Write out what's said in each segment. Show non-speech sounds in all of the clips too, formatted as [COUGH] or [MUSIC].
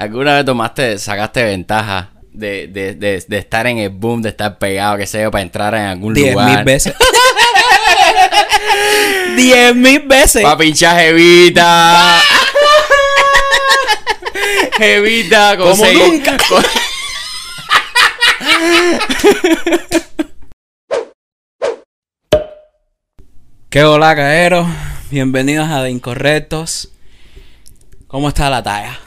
¿Alguna vez tomaste, sacaste ventaja de, de, de, de estar en el boom, de estar pegado, que sé yo, para entrar en algún Diez lugar? mil veces. [LAUGHS] Diez mil veces. Pa' pinchar jevita. jevita, Como nunca. con- [LAUGHS] ¿Qué hola, caeros? Bienvenidos a De Incorrectos. ¿Cómo está la talla?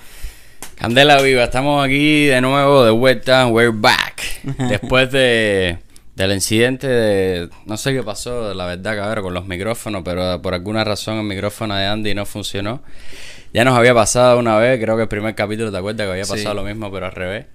Candela viva, estamos aquí de nuevo, de vuelta, we're back. [LAUGHS] Después de del incidente de, no sé qué pasó, la verdad, cabrón, con los micrófonos, pero por alguna razón el micrófono de Andy no funcionó. Ya nos había pasado una vez, creo que el primer capítulo, ¿te acuerdas que había Sí. pasado lo mismo, pero al revés?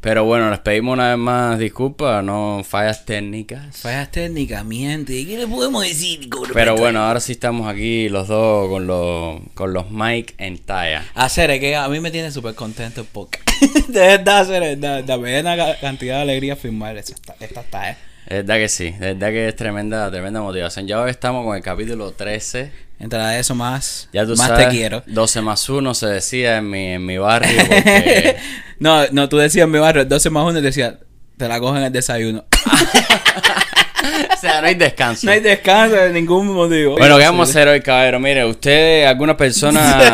Pero bueno, les pedimos una vez más disculpas, no fallas técnicas. Fallas técnicamente. ¿Qué le podemos decir? Pero bueno, ahora sí estamos aquí los dos con los, con los mic en talla. Hacer es que a mí me tiene súper contento el podcast. [LAUGHS] de verdad, hacer, de verdad, me da una cantidad de alegría filmar esta, esta talla. Es verdad que sí, es verdad que es tremenda, tremenda motivación. Ya hoy estamos con el capítulo 13. Entre eso más, Ya tú más sabes, te quiero. 12 más 1 se decía en mi, en mi barrio [LAUGHS] porque... no, no, tú decías en mi barrio 12 más 1 y decías, te la cogen el desayuno. [LAUGHS] o sea, no hay descanso. no hay descanso de ningún motivo. Bueno, ¿qué vamos a hacer hoy, caballero? Mire, ustedes, algunas personas...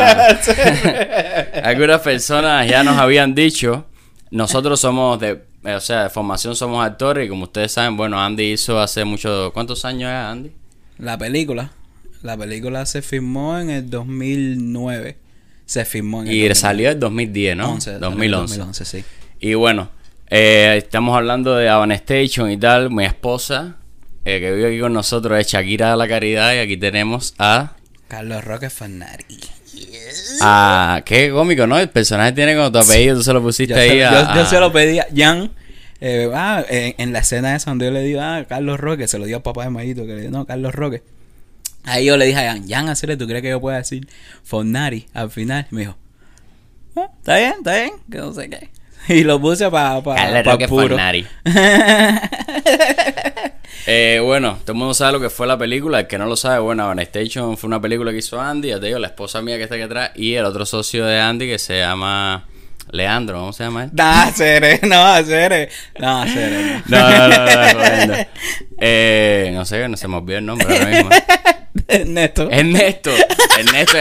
[LAUGHS] algunas personas ya nos habían dicho, nosotros somos de... eh, O sea, de formación somos actores y como ustedes saben, bueno, Andy hizo hace mucho... ¿Cuántos años es Andy? La película. La película se filmó en el 2009. Se filmó en el Y 2009. salió en 2010, ¿no? 11, 2011. 2011, sí. Y bueno, eh, estamos hablando de Avan Station y tal. Mi esposa, eh, que vive aquí con nosotros, es Shakira de la Caridad. Y aquí tenemos a. Carlos Roque Fanari. A qué cómico, ¿no? El personaje tiene como tu apellido, tú se lo pusiste Yo, ahí se, a. yo- se lo pedí a Jan. eh, ah, en, en la escena esa donde yo le digo, ah, Carlos Roque, se lo dio a papá de Mayito, que le digo, no, Carlos Roque. Ahí yo le dije a Jan, Jan, hacerle, ¿tú crees que yo pueda decir Fornari al final? Y me dijo, "Ah, está bien, está bien, que no sé qué. [LAUGHS] Y lo puse para pa, Carlos pa Roque puro. Fornari. [LAUGHS] [LAUGHS] Eh, bueno, todo el mundo sabe lo que fue la película. El que no lo sabe, bueno, Avan Station fue una película que hizo Andy. Ya te digo, la esposa mía que está aquí atrás. Y el otro socio de Andy que se llama Leandro. ¿Cómo se llama él? [LAUGHS] No, hacer, no, hacer, no, hacer. No, no, no, no, jodiendo. [LAUGHS] Eh, no sé, no se me olvidó el nombre ahora mismo. [LAUGHS] Ernesto. Ernesto. Ernesto,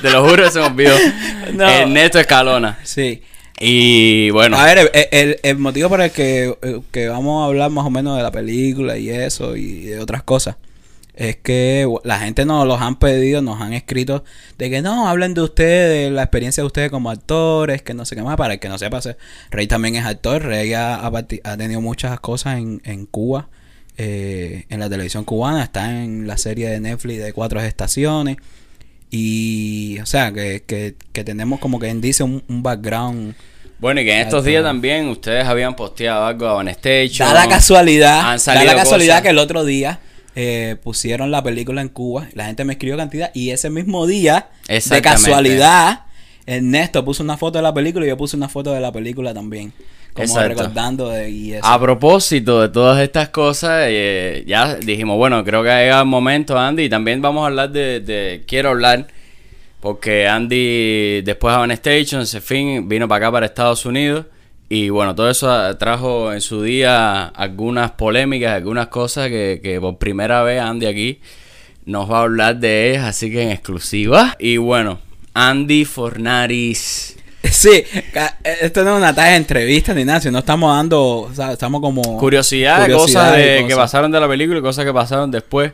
te lo juro, se me olvidó. No. Ernesto Escalona. Sí. Y bueno, A ver, el, el- motivo por el que, eh, que vamos a hablar más o menos de la película y eso y de otras cosas es que la gente nos los han pedido, nos han escrito de que no, hablen de ustedes, de la experiencia de ustedes como actores, que no sé qué más, para el que no sepa, se- Rey también es actor, Rey ha, ha tenido muchas cosas en, en Cuba, eh, en la televisión cubana, está en la serie de Netflix de Cuatro Estaciones. Y, o sea, que, que, que tenemos como que dice un, un background. Bueno, y que en estos días también ustedes habían posteado algo de Avan Station. Da la casualidad, Han da la casualidad cosas. que el otro día eh, pusieron la película en Cuba, la gente me escribió cantidad. Y ese mismo día, de casualidad, Ernesto puso una foto de la película y yo puse una foto de la película también, como Exacto. recordando de y eso. A propósito de todas estas cosas, eh, ya dijimos, bueno, creo que ha llegado el momento, Andy, y también vamos a hablar de, de- quiero hablar, porque Andy después de Avan Station, se fin, vino para acá, para Estados Unidos, y bueno, todo eso trajo en su día algunas polémicas, algunas cosas que, que por primera vez Andy aquí nos va a hablar de ellas, así que en exclusiva. Y bueno, Andy Fornaris. Sí, eh, esto no es una talla de entrevista ni nada, sino estamos dando, o sea, estamos como... Curiosidad, curiosidad cosas de, que pasaron de la película y cosas que pasaron después.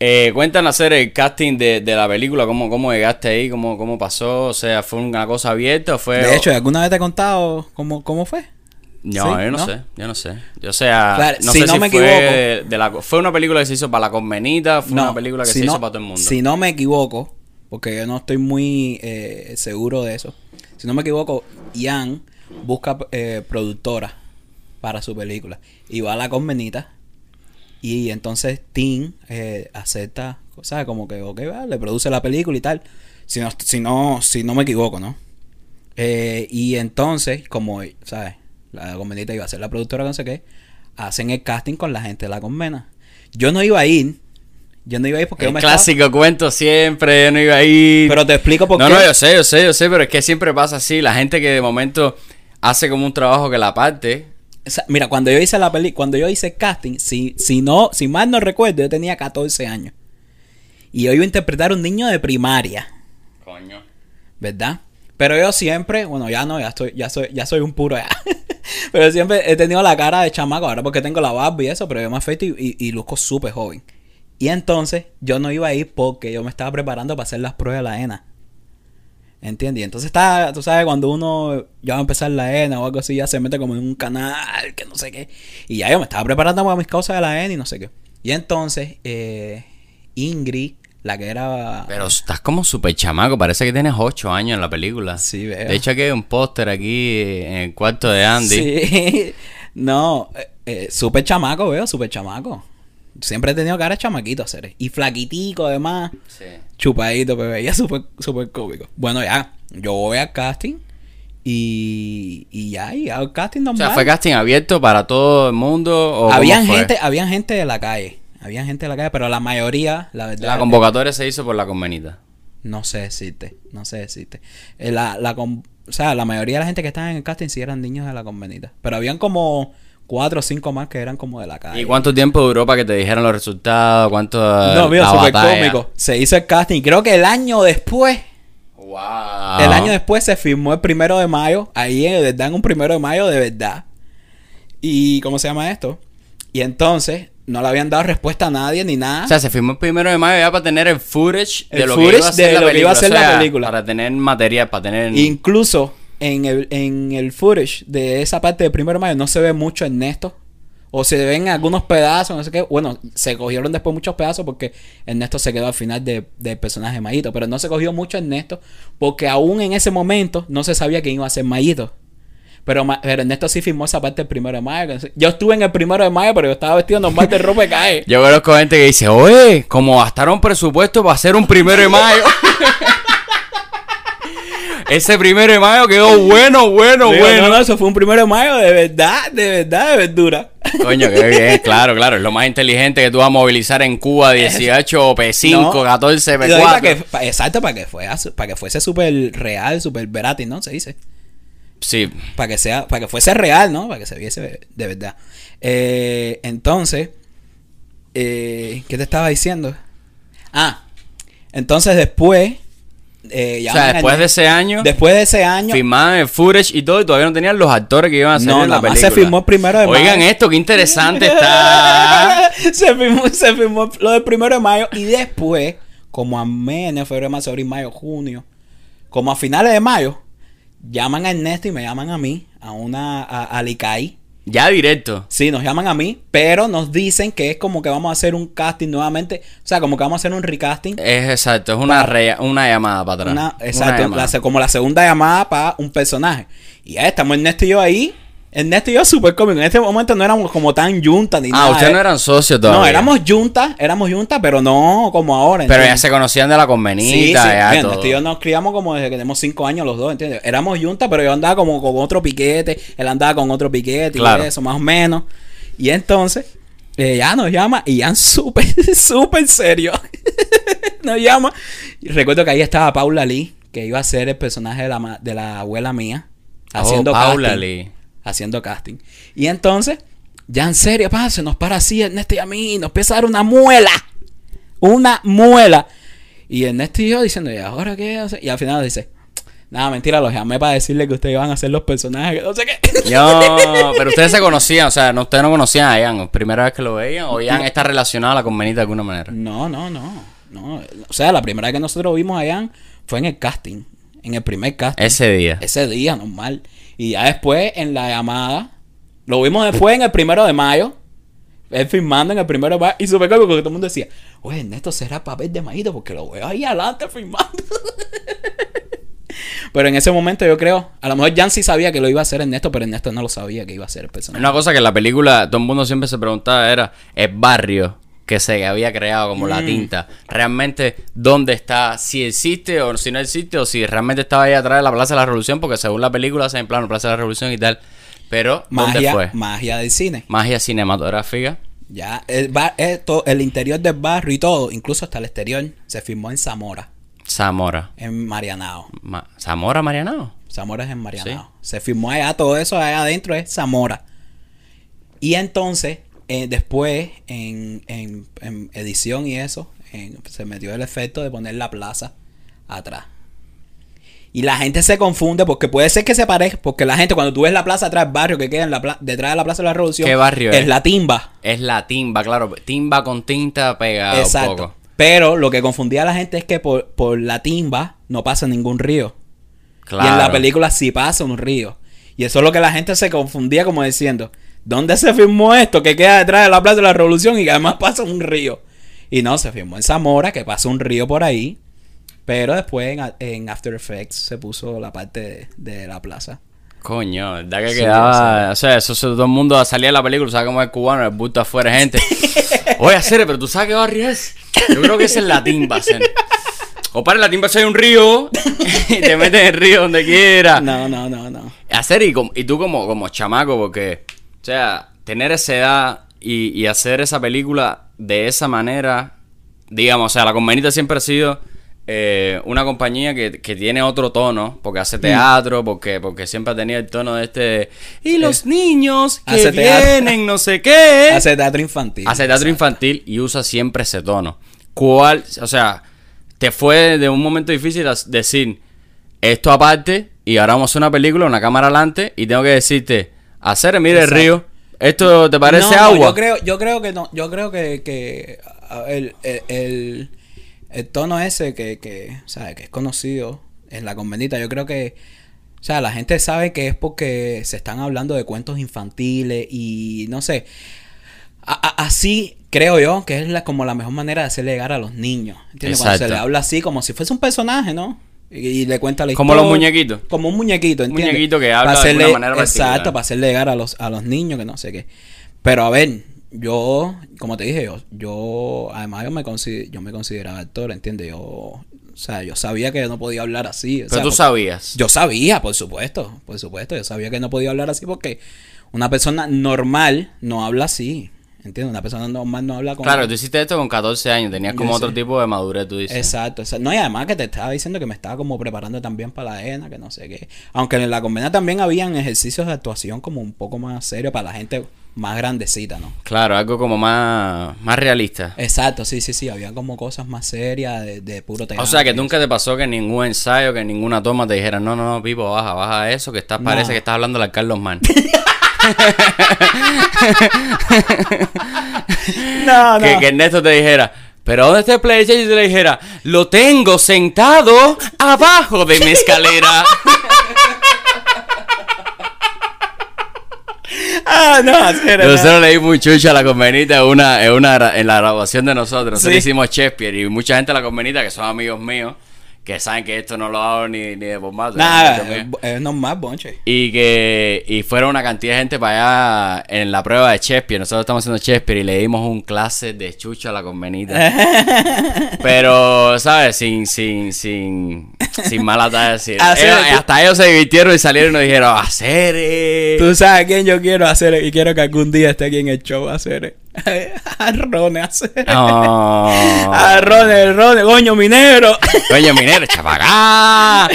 Eh, cuéntanos hacer el casting de, de la película, cómo, cómo llegaste ahí, cómo, cómo pasó, o sea, ¿fue una cosa abierta o fue...? De hecho, ¿alguna vez te he contado cómo, cómo fue? no, sí, yo no, ¿no? sé, yo no sé. Yo, sea, Claro, no si sé no si me fue, de la, fue una película que se hizo para la convenita, fue una película que si se no- hizo para todo el mundo. Si no me equivoco, porque yo no estoy muy eh, seguro de eso. Si no me equivoco, Ian busca eh, productora para su película. Y va a la convenita. Y entonces Tim eh, acepta, ¿sabes? Como que, ok, va, le produce la película y tal. Si no, si no, si no me equivoco, ¿no? Eh, y entonces, como, ¿sabes? La convenita iba a ser la productora, no sé qué, hacen el casting con la gente de la convena. Yo no iba a ir, Yo no iba a ir porque yo me clásico cuento siempre, yo no iba a ir. Pero te explico por no, qué. no, yo sé, yo sé, yo sé, pero es que siempre pasa así. La gente que de momento hace como un trabajo que la parte. O sea, mira, cuando yo hice la peli, cuando yo hice el casting, si, si no, si mal no recuerdo, yo tenía 14 años. Y yo iba a interpretar a un niño de primaria, Coño. ¿verdad? Pero yo siempre, bueno, ya no, ya estoy, ya soy, ya soy un puro ya. [LAUGHS] pero siempre he tenido la cara de chamaco, ahora porque tengo la barba y eso, pero yo me afeito y, y, y luzco súper joven. Y entonces yo no iba a ir porque yo me estaba preparando para hacer las pruebas de la ENA. ¿Entiendes? Y entonces está, tú sabes, cuando uno ya va a empezar la ENA o algo así, ya se mete como en un canal, que no sé qué. Y ya yo me estaba preparando para mis cosas de la ENA y no sé qué. Y entonces, eh, Ingrid, la que era... Pero estás como súper chamaco, parece que tienes 8 años en la película. Sí, veo. De hecho, aquí hay un póster aquí en el cuarto de Andy. Sí. [LAUGHS] No, eh, eh, súper chamaco, veo, súper chamaco. Siempre he tenido cara de chamaquito, hacer. Y flaquitico, además. Sí. Chupadito, pero veía súper, súper cómico. Bueno, ya, yo voy al casting y, y ya, y al casting O normal. sea, ¿fue casting abierto para todo el mundo? O habían gente, habían gente de la calle. Habían gente de la calle, pero la mayoría, la verdad. La convocatoria se hizo por la convenita. No sé decirte, no sé decirte. Eh, La, la, o sea, la mayoría de la gente que estaba en el casting sí eran niños de la convenita. Pero habían como cuatro o cinco más que eran como de la calle. ¿Y cuánto tiempo duró para que te dijeran los resultados? ¿Cuánto No, mira, súper cómico. Se hizo el casting. Creo que el año después, Wow. el año después se firmó el primero de mayo. Ahí de verdad, en un primero de mayo de verdad. Y, ¿cómo se llama esto? Y entonces, no le habían dado respuesta a nadie ni nada. O sea, se firmó el primero de mayo ya para tener el footage de El lo footage que iba a ser, de la, lo que película. iba a O la película. Para tener material, para tener... Incluso en el, en el footage de esa parte de primero de mayo no se ve mucho Ernesto. O se ven algunos pedazos, no sé qué. Bueno, se cogieron después muchos pedazos porque Ernesto se quedó al final de- del personaje de Mayito. Pero no se cogió mucho Ernesto porque aún en ese momento no se sabía quién iba a ser Mayito. Pero, pero Ernesto sí firmó esa parte del primero de mayo. Yo estuve en el primero de mayo, pero yo estaba vestido normal de ropa de cae. [LAUGHS] Yo conozco gente que dice, oye, como gastaron presupuesto para hacer un primero de mayo. [LAUGHS] Ese primero de mayo quedó bueno, bueno, Digo, bueno. No, no, eso fue un primero de mayo de verdad, de verdad, de verdura. Coño, qué bien, [LAUGHS] claro, claro. Es lo más inteligente que tú vas a movilizar en Cuba 18 P5, No. 14 Y lo digo para que- P4. pa- exacto, para que, fuera, para que fuese súper real, súper verátil, ¿no? Se dice. Sí, Para que sea, para que fuese real, ¿no? Para que se viese de verdad. Eh, entonces, eh, ¿qué te estaba diciendo? Ah, entonces después, eh, o sea, después de ese año, después de ese año, firmaban el footage y todo, y todavía no tenían los actores que iban a hacer No, en la película. se firmó el primero de Oigan mayo. esto, qué interesante está. [LAUGHS] se, firmó, se firmó lo del primero de mayo y después, como a enero, febrero, marzo, abril, mayo, junio, como a finales de mayo, llaman a Ernesto y me llaman a mí, a una, a, a Licay. Ya directo. Sí, nos llaman a mí, pero nos dicen que es como que vamos a hacer un casting nuevamente, o sea, como que vamos a hacer un recasting. Es exacto, es una, rea- una llamada para atrás. Una, exacto, la como la segunda llamada para un personaje. Y ya estamos Ernesto y yo ahí. Ernesto y yo súper cómicos. En este momento no éramos como tan juntas ni nada. Ah, ustedes eh. no eran socios todavía. No, éramos juntas, éramos juntas, pero no como ahora. Pero ya se conocían de la Sí, sí. convenita, ya Mira, todo. Y yo nos criamos como desde que tenemos cinco años los dos, ¿entiendes? Éramos juntas, pero yo andaba como con otro piquete, él andaba con otro piquete Claro. y eso, más o menos. Y entonces, eh, ya nos llama y ya [LAUGHS] súper, súper serio. [LAUGHS] nos llama. Y recuerdo que ahí estaba Paula Lee, que iba a ser el personaje de la, de la abuela mía. Oh, Haciendo Paula casting Lee. Haciendo casting. Y entonces, ya en serio, pa, se nos para así Ernesto y a mí, nos empieza a dar una muela. Una muela. Y Ernesto y yo diciendo, ¿y ahora qué? O sea, Y al final dice, nada, mentira, los llamé para decirle que ustedes iban a ser los personajes, que no sé qué. [LAUGHS] Yo, pero ustedes se conocían, o sea, no, ustedes no conocían a Ian, primera vez que lo veían, o Ian está relacionado a la convenita de alguna manera. No, no, no, no. O sea, la primera vez que nosotros vimos a Ian fue en el casting. En el primer casting. Ese día. Ese día, normal. Y ya después, en la llamada, lo vimos después en el primero de mayo. Él filmando en el primero de mayo. Y súper porque todo el mundo decía, oye, Ernesto será papel de Mayito porque lo veo ahí adelante filmando. [LAUGHS] pero en ese momento yo creo, a lo mejor Jan sí sabía que lo iba a hacer Ernesto, pero Ernesto no lo sabía que iba a ser el personaje. Una cosa que en la película todo el mundo siempre se preguntaba era el barrio que se había creado como Mm. la tinta. Realmente, ¿dónde está? Si existe o si no existe, o si realmente estaba ahí atrás de la Plaza de la Revolución, porque según la película se en plano Plaza de la Revolución y tal. Pero, ¿dónde magia, fue? magia del cine. Magia cinematográfica. Ya, el, bar, es to- el interior del barrio y todo, incluso hasta el exterior, se filmó en Zamora, Zamora. en Marianao. Ma- ¿Zamora, Marianao? Zamora es en Marianao. Se filmó allá, todo eso allá adentro es Zamora. Y entonces, eh, después, en, en- en edición y eso, en- se metió el efecto de poner la plaza atrás. Y la gente se confunde porque puede ser que se parezca, porque la gente cuando tú ves la plaza atrás, el barrio que queda en la pla- detrás de la Plaza de la Revolución, ¿Qué barrio es? es? la timba. Es la timba, claro. Timba con tinta pega Exacto. un poco. Pero lo que confundía a la gente es que por, por la timba no pasa ningún río. Claro. Y en la película sí pasa un río. Y eso es lo que la gente se confundía como diciendo, ¿dónde se filmó esto que queda detrás de la Plaza de la Revolución y que además pasa un río? Y no, se filmó en Zamora, que pasa un río por ahí. Pero después en, en After Effects se puso la parte de, de la plaza. Coño, ¿verdad que Sí, quedaba? O sea, eso, eso, todo el mundo salía de la película, ¿sabes cómo es cubano? El bulto afuera, gente. [LAUGHS] Oye, Cere, pero tú sabes qué barrio es. Yo creo que es en la timba, Cere. O para en la timba si hay un río y te metes en el río donde quieras. No, no, no, no. Hacer y, y tú como, como chamaco, porque, o sea, tener esa edad y, y hacer esa película de esa manera, digamos, o sea, la Convenita siempre ha sido eh, una compañía que, que tiene otro tono, porque Mm. hace teatro, porque, porque siempre ha tenido el tono de este, y los niños que vienen, no sé qué. [LAUGHS] Hace teatro infantil. Hace teatro infantil y usa siempre ese tono. ¿Cuál, o sea, te fue de un momento difícil decir esto aparte y ahora vamos a hacer una película, una cámara adelante y tengo que decirte, hacer, mire el río, ¿esto te parece No, no, agua? yo creo, yo creo que no, yo creo que, que el, el, el- el tono ese que, que, ¿sabes? que es conocido en la convenita, yo creo que, o sea, la gente sabe que es porque se están hablando de cuentos infantiles y no sé. A- a- así creo yo que es la, como la mejor manera de hacerle llegar a los niños. ¿Entiendes? Cuando se le habla así como si fuese un personaje, ¿no? Y, le cuenta la Como historia. los muñequitos. Como un muñequito, ¿entiendes? muñequito que habla de alguna manera. Exacto, para hacerle llegar a los, a los niños que no sé qué. Pero a ver, yo, como te dije, yo, yo además yo me, consi- yo me consideraba actor, ¿entiendes? Yo, o sea, yo sabía que no podía hablar así. o Pero tú sabías. Yo sabía, por supuesto, por supuesto, yo sabía que no podía hablar así porque una persona normal no habla así, ¿entiendes? Una persona normal no habla con... Claro, tú hiciste esto con 14 años, tenías como otro tipo de madurez, tú dices. Exacto, exacto. No, y además que te estaba diciendo que me estaba como preparando también para la ENA, que no sé qué. Aunque en la convenia también habían ejercicios de actuación como un poco más serios para la gente más grandecita, ¿no? Claro, algo como más, más realista. Exacto, sí, sí, sí. Había como cosas más serias de, de puro teatro. O sea, que nunca te pasó que en ningún ensayo, que en ninguna toma te dijeran, no, no, no, Pipo, baja, baja eso, que estás, No. parece que estás hablando al Carlos Mann. [LAUGHS] [LAUGHS] No, no. que, que Ernesto te dijera, pero ¿dónde está el PlayStation? Y te le dijera, lo tengo sentado abajo de mi escalera. [LAUGHS] Ah, no. Nosotros le dimos un chucho a la convenita en, una, en, una, en la grabación de nosotros. Nosotros Sí. hicimos Shakespeare y mucha gente de la convenita, que son amigos míos, que saben que esto no lo hago ni, ni de bombazo. Nada, es, normal, bonche. Y que y fueron una cantidad de gente para allá en la prueba de Shakespeare. Nosotros estamos haciendo Shakespeare y le dimos un clase de chucho a la convenita. [LAUGHS] Pero, ¿sabes? Sin, sin, sin, sin mala [LAUGHS] Hacer- ellos- hasta ellos se divirtieron y salieron y nos dijeron, hacer. eh". Tú sabes a quién yo quiero hacer y quiero que algún día esté aquí en el show hacer. [LAUGHS] A Rone hacer. No. A Rone, el Rone, coño, minero. Coño, minero, chapacá.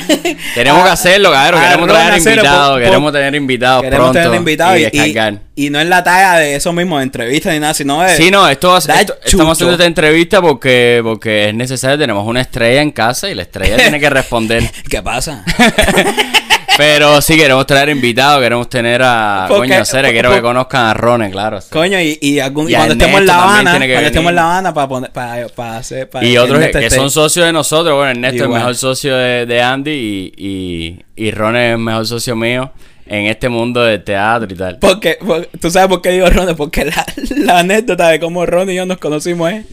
Tenemos que hacerlo, cabrón. Queremos traer invitados. por- Queremos tener invitados Queremos pronto. tener invitados y y, y, descargar. y no es la talla de eso mismo, de entrevistas ni nada, sino de. Sí, no, esto, esto- estamos haciendo esta entrevista porque, porque es necesario. Tenemos una estrella en casa y la estrella tiene que responder. [LAUGHS] ¿Qué pasa? [LAUGHS] Pero sí queremos traer invitados, queremos tener a Porque- Coño Cere, quiero que conozcan a Rone, claro. Coño, y, y, algún, Y cuando estemos en La Habana, cuando estemos en La. Habana para poner, para, para hacer. para Y otros que son socios de nosotros. Bueno, Ernesto es el mejor socio de, de Andy y, y, y Ron es el mejor socio mío en este mundo del teatro y tal. Porque, porque- tú sabes por qué digo Ron, porque la, [LAUGHS] la anécdota de cómo Ron y yo nos conocimos es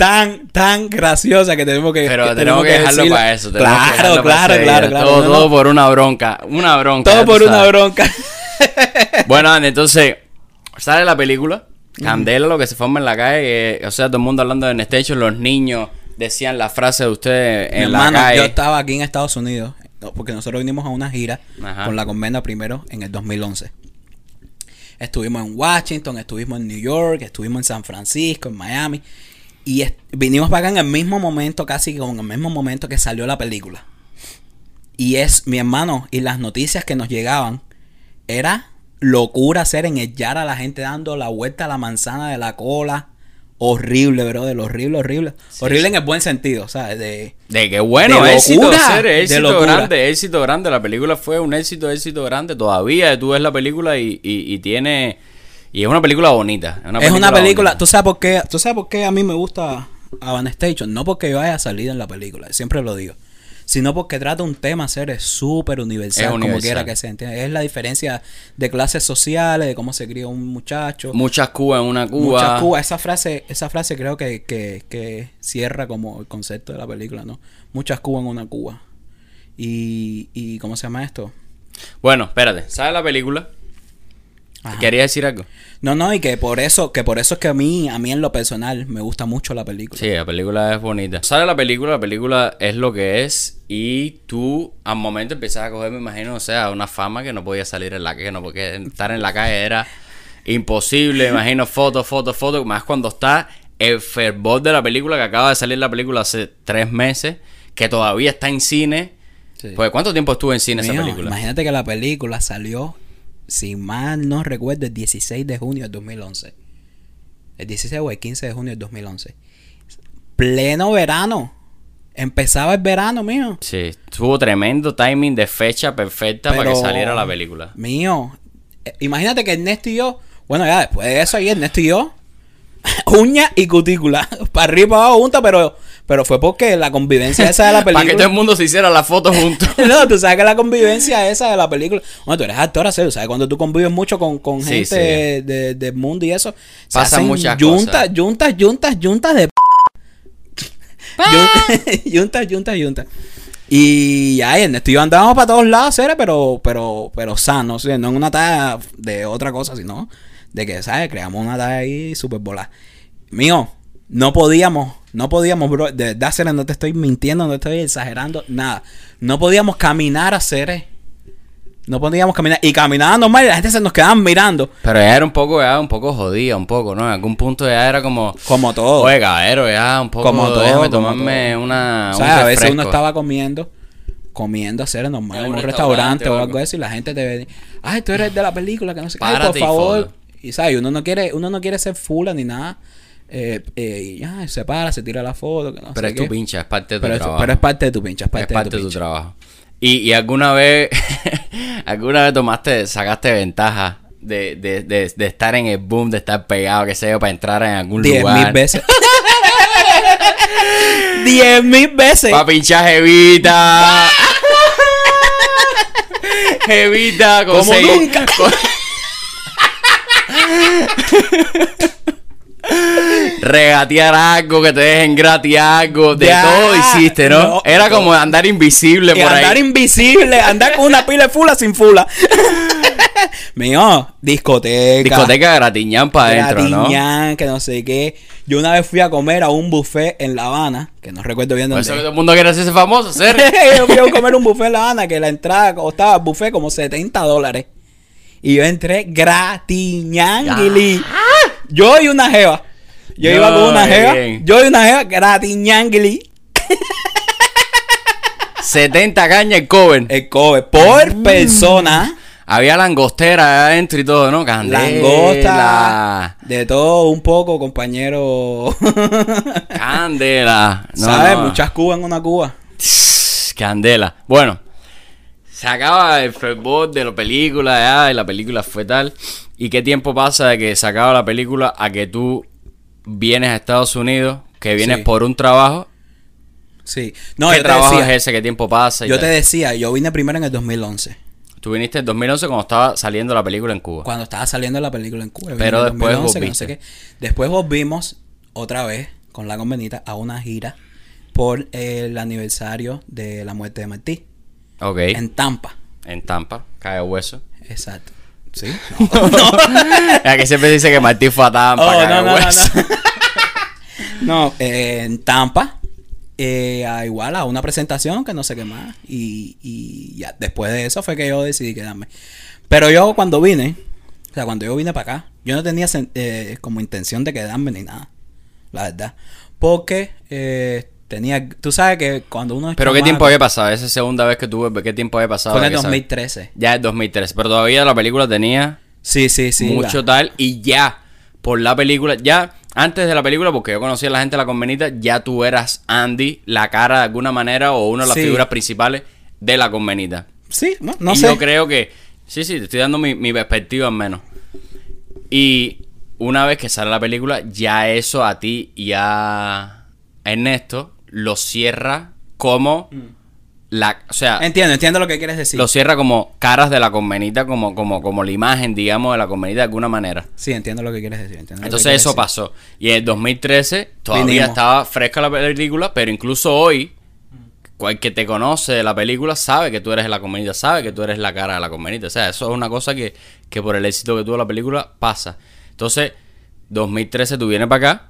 tan, tan graciosa que tenemos que. Pero tenemos que dejarlo para eso. Claro, para claro, claro, claro. Todo, no, no. todo por una bronca. Una bronca. Todo por una bronca. [LAUGHS] [LAUGHS] Bueno, Andy, entonces sale la película. Candela, lo que se forma en la calle. eh, o sea, todo el mundo hablando de Nestation. Los niños decían la frase de usted Mi en la hermano, calle. yo estaba aquí en Estados Unidos, porque nosotros vinimos a una gira Ajá. con la convenda primero en el 2011. estuvimos en Washington, estuvimos en New York, estuvimos en San Francisco, en Miami. Y vinimos para acá en el mismo momento, casi con el mismo momento que salió la película. Y es, mi hermano, y las noticias que nos llegaban, era locura hacer en el Yara la gente dando la vuelta a la manzana de la cola. Horrible, brother, horrible, horrible. horrible en el buen sentido, ¿sabes? De, De que bueno, De éxito, locura, ser, éxito grande, éxito grande. La película fue un éxito, éxito grande. Todavía tú ves la película y, y, y tiene... Y es una película bonita. es una película, bonita. ¿tú sabes por qué? ¿Tú sabes por qué a mí me gusta Van Station? No porque yo haya salido en la película, siempre lo digo. Sino porque trata un tema ser súper universal, Es como quiera que sea. ¿entiendes? Es la diferencia de clases sociales, de cómo se cría un muchacho. Muchas Cubas en una Cuba. Muchas Cuba. Esa frase, esa frase creo que, que, que cierra como el concepto de la película, ¿no? Muchas Cuba en una Cuba. Y, y ¿cómo se llama esto? Bueno, espérate. ¿Sabes la película? Ajá. ¿Querías decir algo? No, no, y que por eso, que por eso es que a mí, a mí en lo personal, me gusta mucho la película. Sí, la película es bonita. Sale la película, la película es lo que es y tú al momento empiezas a coger, me imagino, o sea, una fama que no podía salir en la que no porque estar en la calle era imposible, me imagino fotos, fotos, fotos, más cuando está el fervor de la película que acaba de salir la película hace tres meses, que todavía está en cine. Sí. Pues ¿cuánto tiempo estuvo en cine esa película? Imagínate que la película salió, si mal no recuerdo, el 16 de junio del 2011. El 16 o el 15 de junio del 2011. Pleno verano. Empezaba el verano, mío. Sí, tuvo tremendo timing de fecha perfecta para que saliera la película. Mío. eh, Imagínate que Ernesto y yo, bueno, ya después de eso ahí, Ernesto y yo, [LAUGHS] uña y cutícula, [LAUGHS] para arriba y para abajo juntas, pero, pero fue porque la convivencia esa de la [LAUGHS] Para que todo el película. mundo se hiciera la foto [LAUGHS] juntos. no, tú sabes que la convivencia esa de la película. Bueno, tú eres actor, ¿sabes? ¿Sabes? Cuando tú convives mucho con, con Sí, gente sí. de- de- del mundo y eso, Pasan muchas juntas, cosas. juntas, juntas, juntas de. Juntas, [LAUGHS] juntas, juntas. Y ya, Ernesto y yo andábamos para todos lados, ¿sabes? pero, pero, pero sanos, ¿sí? no en una talla de otra cosa, sino de que, ¿sabes? Creamos una talla ahí súper volada. Mío, no podíamos, no podíamos, bro, de verdad, no te estoy mintiendo, no te estoy exagerando, nada. No podíamos caminar a Cere. No podíamos caminar. Y caminaba normal y la gente se nos quedaba mirando. Pero ya era un poco, ya un poco jodida, un poco, ¿no? En algún punto ya era como, Como todo. oye, caballero, ya un poco, Como todo, déjame como tomarme todo. una, O un sea, a veces uno estaba comiendo, comiendo a ser normal En un un restaurante restaurante, o algo. así y la gente te ve, ay, tú eres de la película, que no sé qué, por favor. Y sabes, uno no quiere, uno no quiere ser fula ni nada. Eh, eh, y ya, se para, se tira la foto, que no Pero sé es tu pincha, es parte de tu Pero, es, trabajo. pero es parte de tu pincha, es Es parte, parte de tu, de tu pincha. trabajo. Y, y alguna vez, [LAUGHS] alguna vez tomaste, sacaste ventaja de, de, de, de estar en el boom, de estar pegado, que sé yo, para entrar en algún Diez lugar. mil veces. [LAUGHS] Diez mil veces. Para pinchar jevita. [LAUGHS] jevita, Como nunca. con- Regatear algo, que te dejen gratis algo, de Ya, todo hiciste, ¿no? no, Era no. como andar invisible por andar ahí. invisible, andar con una pila de fula sin fula. [LAUGHS] Mío, discoteca. Discoteca gratiñán para adentro, ¿no? Gratiñán, que no sé qué. Yo una vez fui a comer a un buffet en La Habana, que no recuerdo bien Por dónde. eso que todo el mundo quiere hacerse famoso, ser. [LAUGHS] yo fui a comer un buffet en La Habana que la entrada costaba el buffet como 70 dólares. Y yo entré gratiñanguili. Yo y una jeva. Yo No, iba con una jeva. bien. Yo y una jeva gratiñanguili. 70 cañas el cover. El cover por Mm. persona. Había langostera adentro y todo, ¿no? Candela. Langosta. De todo un poco, compañero. [LAUGHS] Candela. No, ¿Sabes? no. Muchas cubas en una cuba. Candela. Bueno, se acaba el fervor de la película, ya, y la película fue tal. ¿Y qué tiempo pasa de que se acaba la película a que tú vienes a Estados Unidos, que vienes Sí. por un trabajo? Sí. No, ¿Qué yo trabajo decía, es ese? ¿Qué tiempo pasa? yo tal? te decía, yo vine primero en el 2011. Tú viniste en 2011 cuando estaba saliendo la película en Cuba. Cuando estaba saliendo la película en Cuba. Pero en después 2011, que volviste. qué. Después volvimos otra vez con la convenita a una gira por el aniversario de la muerte de Martí. Ok. En En, Tampa. Tampa, cae hueso. Exacto. ¿Sí? Ya [LAUGHS] que siempre dice que Martín fue a Tampa, Oh, no, no, no, no. [LAUGHS] No, eh, en Tampa. eh, a igual a una presentación que no sé qué más. Y, y ya después de eso fue que yo decidí quedarme. Pero yo cuando vine, O sea, cuando yo vine para acá, yo no tenía eh, como intención de quedarme ni nada. La verdad. Porque eh, tenía. Tú sabes que cuando uno es. Pero ¿qué tiempo había pasado? Esa segunda vez que tuve, ¿qué tiempo había pasado? Fue en el Que sabes? 2013. Ya es 2003. Pero todavía la película tenía Sí, sí, sí. mucho la- tal. Y ya, por la película, ya antes de la película, porque yo conocía a la gente de la convenita, ya tú eras Andy, la cara de alguna manera, o una de las Sí. figuras principales de la convenita. Sí, no, no y sé. yo creo que, sí, sí, te estoy dando mi, mi perspectiva al menos. Y una vez que sale la película, ya eso a ti y a Ernesto lo cierra como la, o sea, Entiendo, entiendo lo que quieres decir. lo cierra como caras de la convenita, como, como, como la imagen, digamos, de la convenita de alguna manera. Sí, entiendo lo que quieres decir. Entonces quieres eso decir. pasó. Y en el 2013 todavía Vinimos. estaba fresca la película, pero incluso hoy, cual que te conoce de la película sabe que tú eres la convenita, sabe que tú eres la cara de la convenita. O sea, eso es una cosa que, que por el éxito que tuvo la película pasa. Entonces, 2013 tú vienes para acá.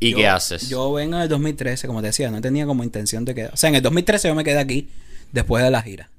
Y Yo- ¿qué haces? Yo vengo en el 2013, como te decía, no tenía como intención de quedar. O sea, en el 2013 yo me quedé aquí después de la gira.